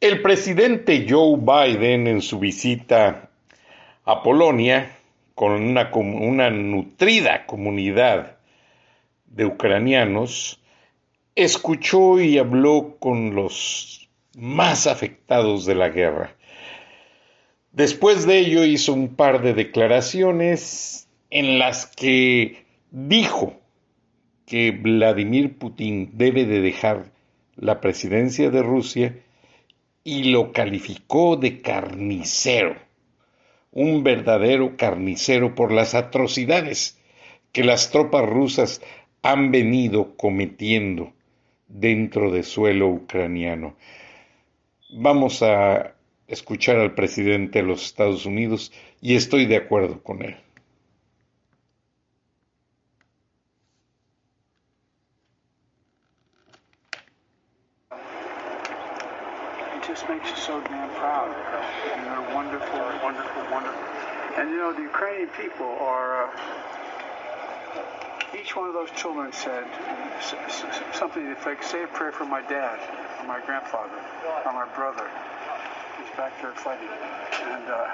El presidente Joe Biden en su visita a Polonia con una, nutrida comunidad de ucranianos, escuchó y habló con los más afectados de la guerra. Después de ello hizo un par de declaraciones en las que dijo que Vladimir Putin debe de dejar la presidencia de Rusia y lo calificó de carnicero, un verdadero carnicero por las atrocidades que las tropas rusas han venido cometiendo dentro de suelo ucraniano. Vamos a escuchar al presidente de los Estados Unidos y estoy de acuerdo con él. People are. Uh, each one of those children said something like, say a prayer for my dad, or my grandfather, or my brother. He's back there fighting. And uh,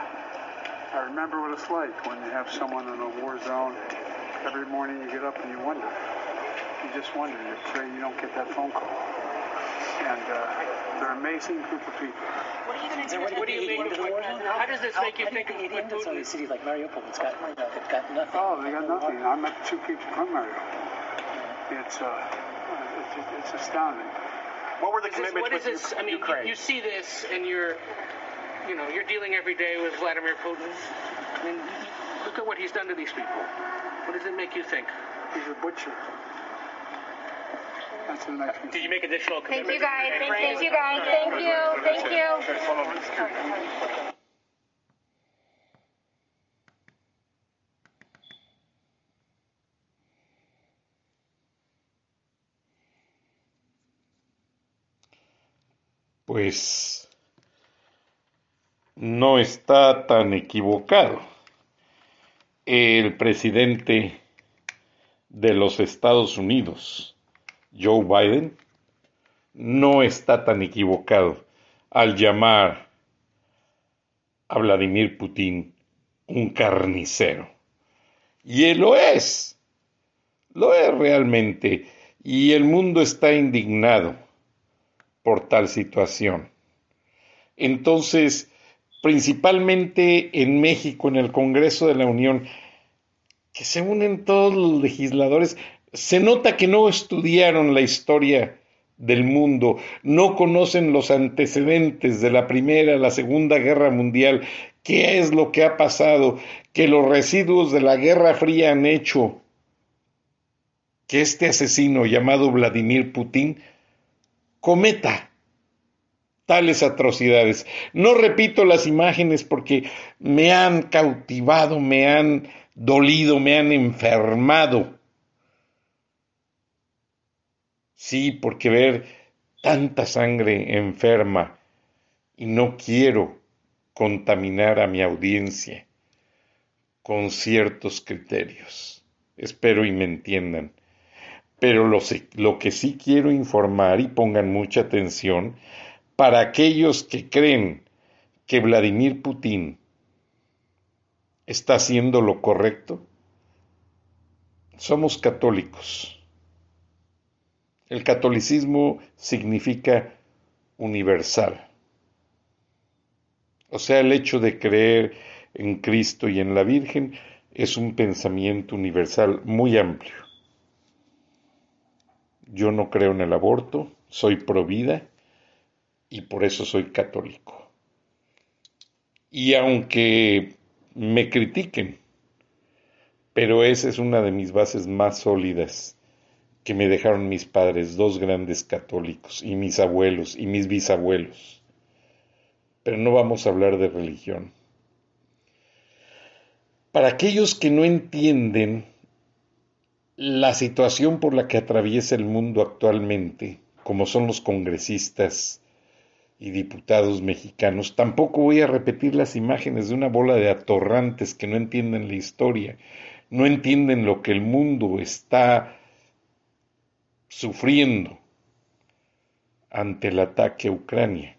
I remember what it's like when you have someone in a war zone. Every morning you get up and you wonder. You just wonder. You pray you don't get that phone call. And uh, they're an amazing group of people. What are you going to do? What, what do you make of war How does this make you think of the end of some of cities like Mariupol? It's got, you know, they've got nothing. Oh, they got nothing. I met two people from Mariupol. It's, uh, it's, it's astounding. What were the commitments what is this? I mean, you, you see this, and you're, you know, you're dealing every day with Vladimir Putin. I mean, look at what he's done to these people. What does it make you think? He's a butcher. Did you make additional Thank you guys. Thank, thank you guys. Thank you. Thank you. Pues no está tan equivocado. El presidente de los Estados Unidos Joe Biden no está tan equivocado al llamar a Vladimir Putin un carnicero. Y él lo es, lo es realmente, y el mundo está indignado por tal situación. Entonces, principalmente en México, en el Congreso de la Unión, que se unen todos los legisladores, se nota que no estudiaron la historia del mundo, no conocen los antecedentes de la Primera, la Segunda Guerra Mundial, qué es lo que ha pasado, que los residuos de la Guerra Fría han hecho que este asesino llamado Vladimir Putin cometa tales atrocidades. No repito las imágenes porque me han cautivado, me han dolido, me han enfermado Sí, porque ver tanta sangre enferma y no quiero contaminar a mi audiencia con ciertos criterios. Espero y me entiendan. Pero lo, que sí quiero informar y pongan mucha atención para aquellos que creen que Vladimir Putin está haciendo lo correcto, somos católicos El catolicismo significa universal. O sea, el hecho de creer en Cristo y en la Virgen es un pensamiento universal muy amplio. Yo no creo en el aborto, soy pro vida y por eso soy católico. Y aunque me critiquen, pero esa es una de mis bases más sólidas que me dejaron mis padres, dos grandes católicos, y mis abuelos y mis bisabuelos. Pero no vamos a hablar de religión. Para aquellos que no entienden la situación por la que atraviesa el mundo actualmente, como son los congresistas y diputados mexicanos, tampoco voy a repetir las imágenes de una bola de atorrantes que no entienden la historia, no entienden lo que el mundo está sufriendo ante el ataque a Ucrania.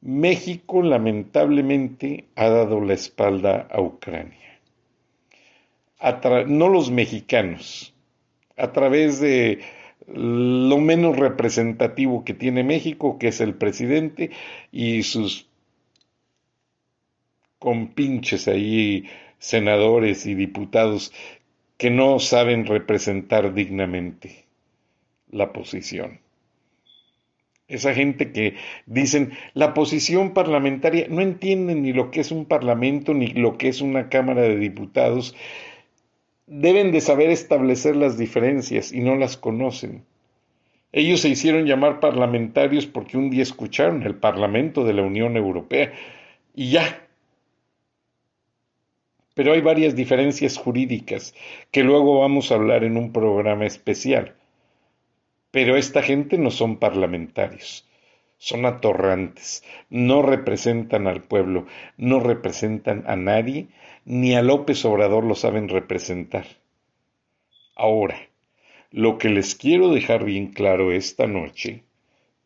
México lamentablemente ha dado la espalda a Ucrania. no los mexicanos, a través de lo menos representativo que tiene México, que es el presidente y sus compinches ahí, senadores y diputados que no saben representar dignamente la posición. Esa gente que dicen la posición parlamentaria, no entienden ni lo que es un parlamento ni lo que es una Cámara de Diputados. Deben de saber establecer las diferencias y no las conocen. Ellos se hicieron llamar parlamentarios porque un día escucharon el Parlamento de la Unión Europea y ya. Pero hay varias diferencias jurídicas que luego vamos a hablar en un programa especial. Pero esta gente no son parlamentarios, son atorrantes, no representan al pueblo, no representan a nadie, ni a López Obrador lo saben representar. Ahora, lo que les quiero dejar bien claro esta noche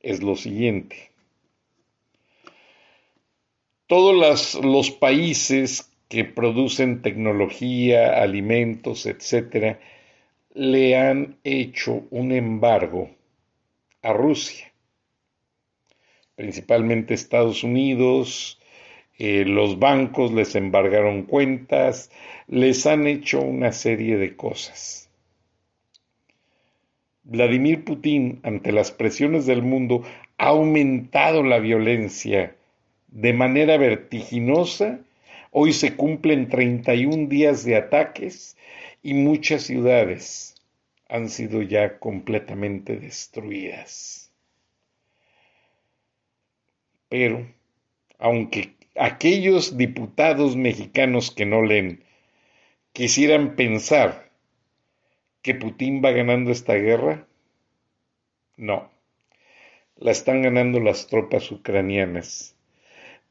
es lo siguiente. Todos los países que producen tecnología, alimentos, etcétera, le han hecho un embargo a Rusia, principalmente Estados Unidos, eh, los bancos les embargaron cuentas, les han hecho una serie de cosas. Vladimir Putin, ante las presiones del mundo, ha aumentado la violencia de manera vertiginosa. Hoy se cumplen 31 días de ataques y muchas ciudades han sido ya completamente destruidas. Pero, aunque aquellos diputados mexicanos que no leen quisieran pensar que Putin va ganando esta guerra, no, la están ganando las tropas ucranianas.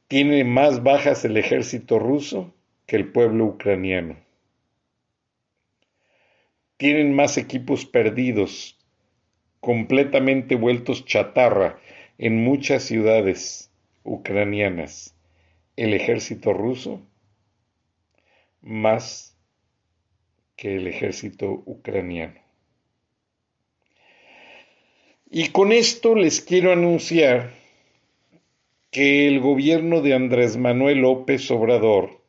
Tiene más bajas el ejército ruso que el pueblo ucraniano tienen más equipos perdidos, completamente vueltos chatarra en muchas ciudades ucranianas. El ejército ruso más que el ejército ucraniano. Y con esto les quiero anunciar que el gobierno de Andrés Manuel López Obrador,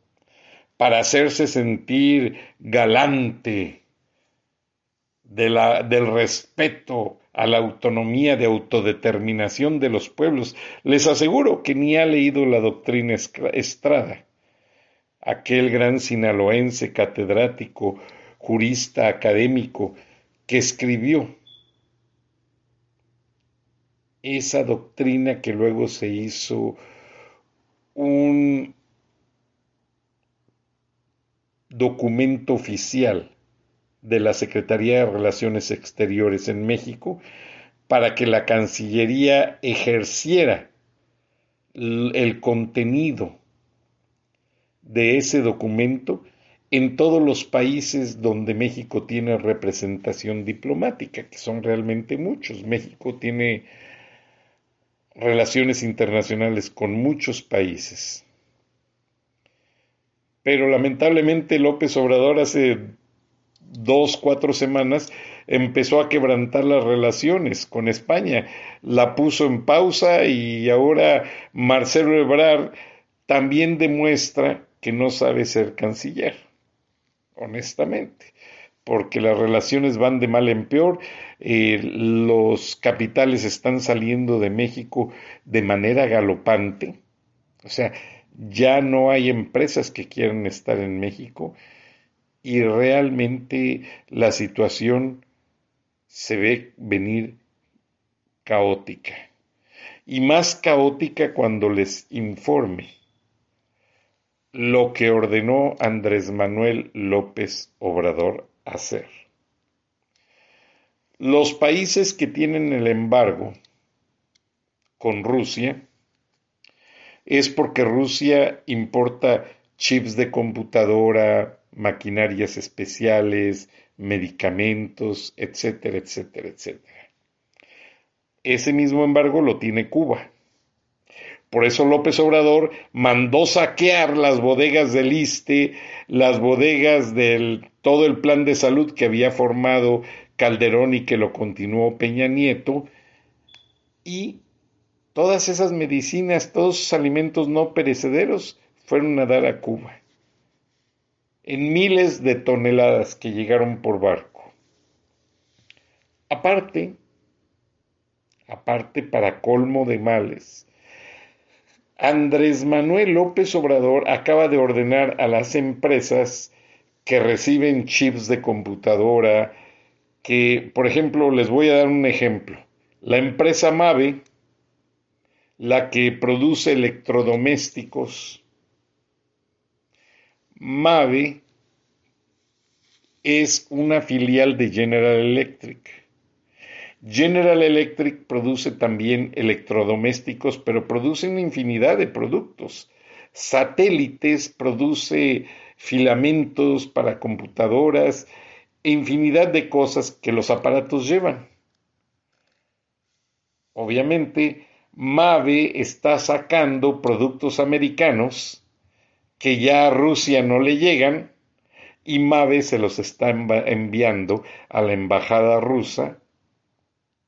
para hacerse sentir galante, del respeto a la autonomía de autodeterminación de los pueblos. Les aseguro que ni ha leído la doctrina Estrada, aquel gran sinaloense catedrático, jurista académico, que escribió esa doctrina que luego se hizo un documento oficial de la Secretaría de Relaciones Exteriores en México para que la Cancillería ejerciera el contenido de ese documento en todos los países donde México tiene representación diplomática, que son realmente muchos. México tiene relaciones internacionales con muchos países. Pero lamentablemente López Obrador hace dos, cuatro semanas, empezó a quebrantar las relaciones con España. La puso en pausa y ahora Marcelo Ebrard también demuestra que no sabe ser canciller, honestamente, porque las relaciones van de mal en peor, eh, los capitales están saliendo de México de manera galopante, o sea, ya no hay empresas que quieran estar en México y realmente la situación se ve venir caótica. Y más caótica cuando les informe lo que ordenó Andrés Manuel López Obrador hacer. Los países que tienen el embargo con Rusia es porque Rusia importa chips de computadora, maquinarias especiales, medicamentos, etcétera, etcétera, etcétera. Ese mismo embargo lo tiene Cuba. Por eso López Obrador mandó saquear las bodegas del ISTE, las bodegas del todo el plan de salud que había formado Calderón y que lo continuó Peña Nieto, y todas esas medicinas, todos esos alimentos no perecederos fueron a dar a Cuba en miles de toneladas que llegaron por barco. Aparte, aparte para colmo de males, Andrés Manuel López Obrador acaba de ordenar a las empresas que reciben chips de computadora, que, por ejemplo, les voy a dar un ejemplo. La empresa Mave, la que produce electrodomésticos, Mave es una filial de General Electric. General Electric produce también electrodomésticos, pero produce una infinidad de productos. Satélites, produce filamentos para computadoras, e infinidad de cosas que los aparatos llevan. Obviamente, Mave está sacando productos americanos que ya a Rusia no le llegan y Mave se los está enviando a la embajada rusa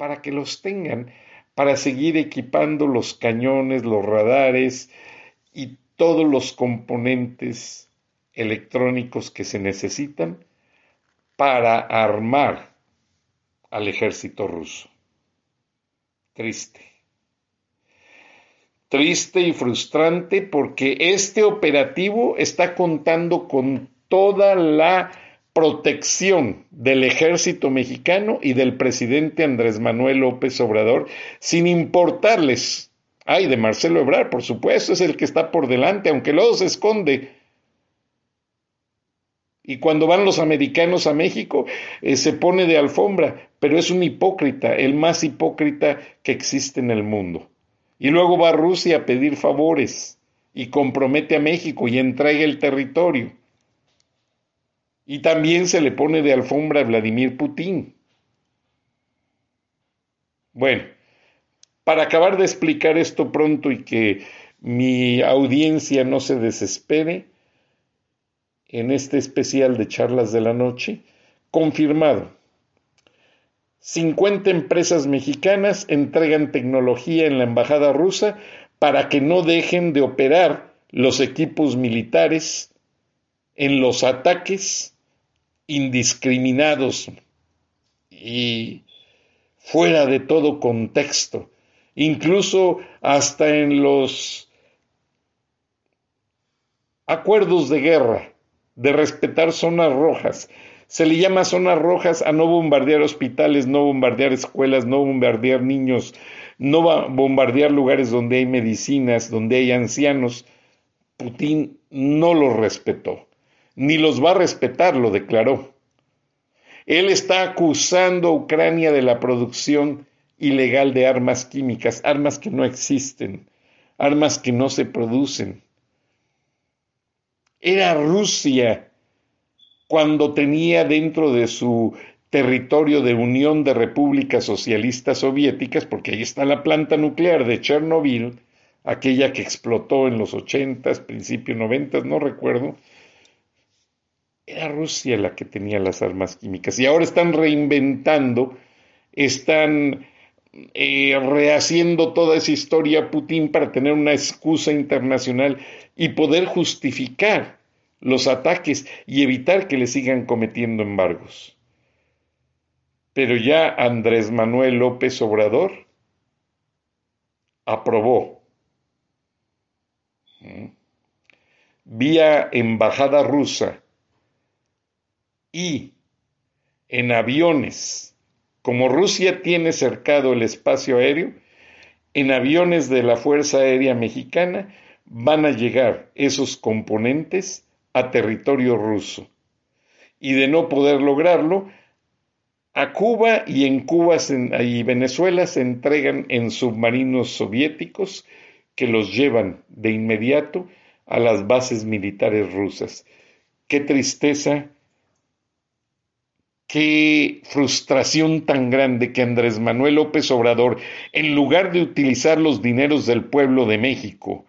para que los tengan, para seguir equipando los cañones, los radares y todos los componentes electrónicos que se necesitan para armar al ejército ruso. Triste triste y frustrante porque este operativo está contando con toda la protección del ejército mexicano y del presidente Andrés Manuel López Obrador, sin importarles. Ay, de Marcelo Ebrard, por supuesto, es el que está por delante, aunque luego se esconde. Y cuando van los americanos a México, eh, se pone de alfombra, pero es un hipócrita, el más hipócrita que existe en el mundo. Y luego va a Rusia a pedir favores y compromete a México y entrega el territorio. Y también se le pone de alfombra a Vladimir Putin. Bueno, para acabar de explicar esto pronto y que mi audiencia no se desespere, en este especial de charlas de la noche, confirmado 50 empresas mexicanas entregan tecnología en la embajada rusa para que no dejen de operar los equipos militares en los ataques indiscriminados y fuera de todo contexto, incluso hasta en los acuerdos de guerra de respetar zonas rojas, se le llama zonas rojas a no bombardear hospitales, no bombardear escuelas, no bombardear niños, no bombardear lugares donde hay medicinas, donde hay ancianos. Putin no los respetó, ni los va a respetar, lo declaró. Él está acusando a Ucrania de la producción ilegal de armas químicas, armas que no existen, armas que no se producen. Era Rusia cuando tenía dentro de su territorio de Unión de Repúblicas Socialistas Soviéticas, porque ahí está la planta nuclear de Chernobyl, aquella que explotó en los ochentas, principios noventas, no recuerdo, Era Rusia la que tenía las armas químicas y ahora están reinventando, están eh, rehaciendo toda esa historia Putin para tener una excusa internacional y poder justificar los ataques y evitar que le sigan cometiendo embargos. Pero ya Andrés Manuel López Obrador aprobó vía embajada rusa y en aviones, como Rusia tiene cercado el espacio aéreo, en aviones de la Fuerza Aérea Mexicana van a llegar esos componentes a territorio ruso. Y de no poder lograrlo, a Cuba y en Cuba y Venezuela se entregan en submarinos soviéticos que los llevan de inmediato a las bases militares rusas. Qué tristeza, qué frustración tan grande que Andrés Manuel López Obrador, en lugar de utilizar los dineros del pueblo de México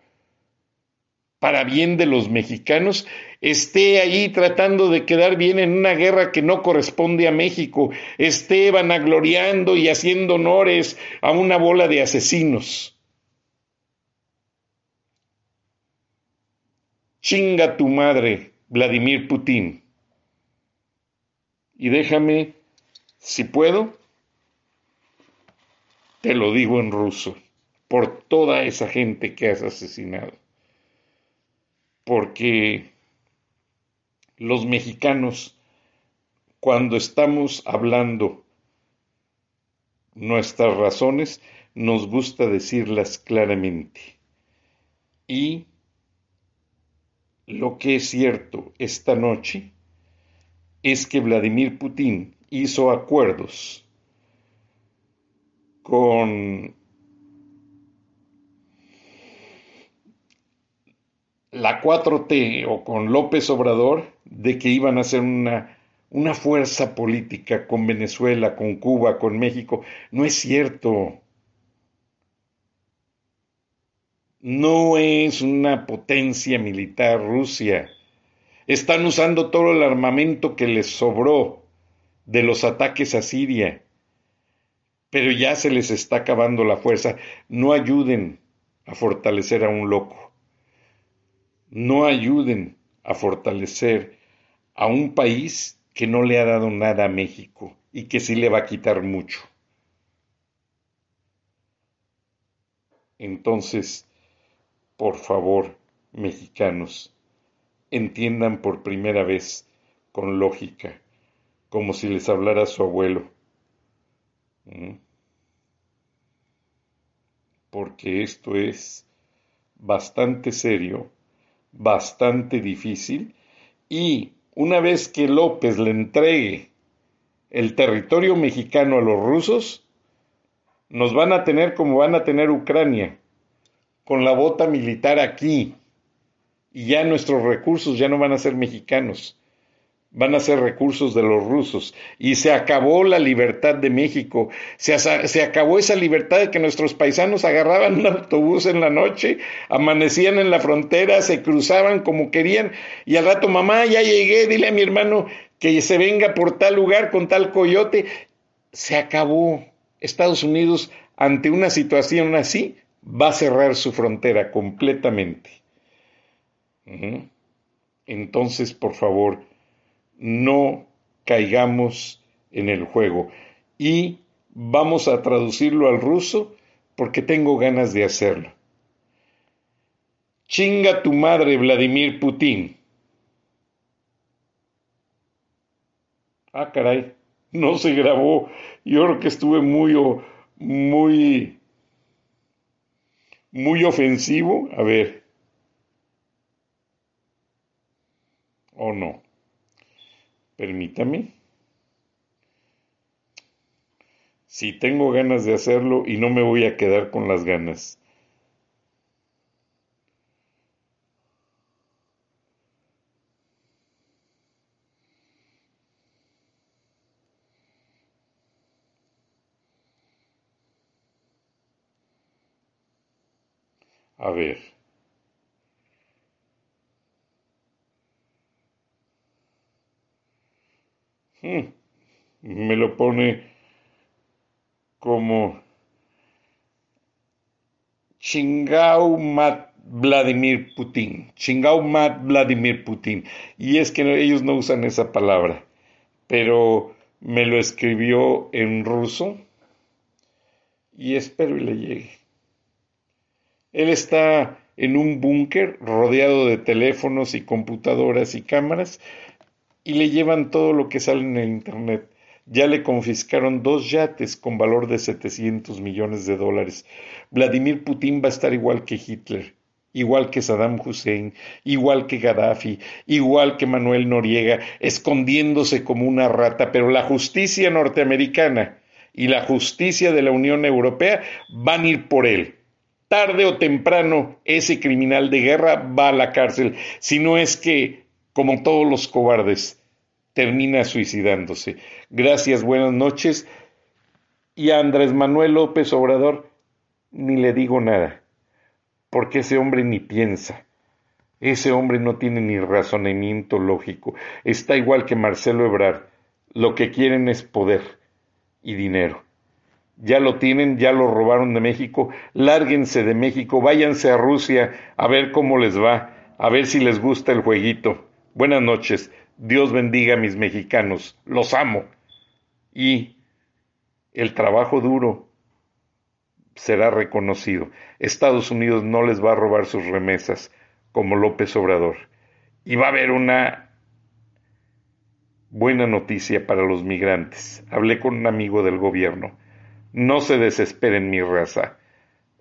para bien de los mexicanos, esté ahí tratando de quedar bien en una guerra que no corresponde a México, esté vanagloriando y haciendo honores a una bola de asesinos. Chinga tu madre, Vladimir Putin. Y déjame, si puedo, te lo digo en ruso, por toda esa gente que has asesinado porque los mexicanos, cuando estamos hablando nuestras razones, nos gusta decirlas claramente. Y lo que es cierto esta noche es que Vladimir Putin hizo acuerdos con la 4T o con López Obrador de que iban a hacer una, una fuerza política con Venezuela, con Cuba, con México. No es cierto. No es una potencia militar Rusia. Están usando todo el armamento que les sobró de los ataques a Siria. Pero ya se les está acabando la fuerza. No ayuden a fortalecer a un loco no ayuden a fortalecer a un país que no le ha dado nada a México y que sí le va a quitar mucho. Entonces, por favor, mexicanos, entiendan por primera vez con lógica, como si les hablara su abuelo. ¿Mm? Porque esto es bastante serio bastante difícil y una vez que López le entregue el territorio mexicano a los rusos, nos van a tener como van a tener Ucrania, con la bota militar aquí, y ya nuestros recursos ya no van a ser mexicanos van a ser recursos de los rusos. Y se acabó la libertad de México, se, se, acabó esa libertad de que nuestros paisanos agarraban un autobús en la noche, amanecían en la frontera, se cruzaban como querían y al rato, mamá, ya llegué, dile a mi hermano que se venga por tal lugar con tal coyote. Se acabó. Estados Unidos, ante una situación así, va a cerrar su frontera completamente. Entonces, por favor, no caigamos en el juego. Y vamos a traducirlo al ruso porque tengo ganas de hacerlo. Chinga tu madre, Vladimir Putin. Ah, caray, no se grabó. Yo creo que estuve muy, muy, muy ofensivo. A ver. ¿O no? Permítame. Si tengo ganas de hacerlo y no me voy a quedar con las ganas. A ver. Me lo pone como Chingao Mat Vladimir Putin. Chingao Mat Vladimir Putin. Y es que ellos no usan esa palabra, pero me lo escribió en ruso y espero y le llegue. Él está en un búnker rodeado de teléfonos y computadoras y cámaras y le llevan todo lo que sale en el Internet. Ya le confiscaron dos yates con valor de 700 millones de dólares. Vladimir Putin va a estar igual que Hitler, igual que Saddam Hussein, igual que Gaddafi, igual que Manuel Noriega, escondiéndose como una rata, pero la justicia norteamericana y la justicia de la Unión Europea van a ir por él. Tarde o temprano ese criminal de guerra va a la cárcel, si no es que, como todos los cobardes, termina suicidándose. Gracias, buenas noches. Y a Andrés Manuel López Obrador ni le digo nada, porque ese hombre ni piensa. Ese hombre no tiene ni razonamiento lógico. Está igual que Marcelo Ebrard. Lo que quieren es poder y dinero. Ya lo tienen, ya lo robaron de México. Lárguense de México, váyanse a Rusia a ver cómo les va, a ver si les gusta el jueguito. Buenas noches. Dios bendiga a mis mexicanos. Los amo. Y el trabajo duro será reconocido. Estados Unidos no les va a robar sus remesas como López Obrador. Y va a haber una buena noticia para los migrantes. Hablé con un amigo del gobierno. No se desesperen mi raza.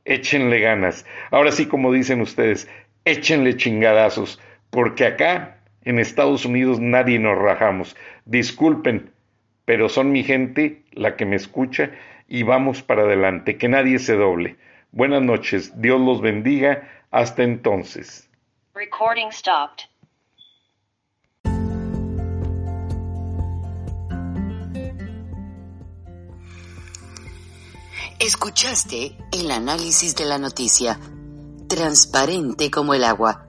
Échenle ganas. Ahora sí, como dicen ustedes, échenle chingadazos, porque acá, en Estados Unidos, nadie nos rajamos. Disculpen, pero son mi gente la que me escucha y vamos para adelante, que nadie se doble. Buenas noches, Dios los bendiga. Hasta entonces. Recording stopped. Escuchaste el análisis de la noticia, transparente como el agua,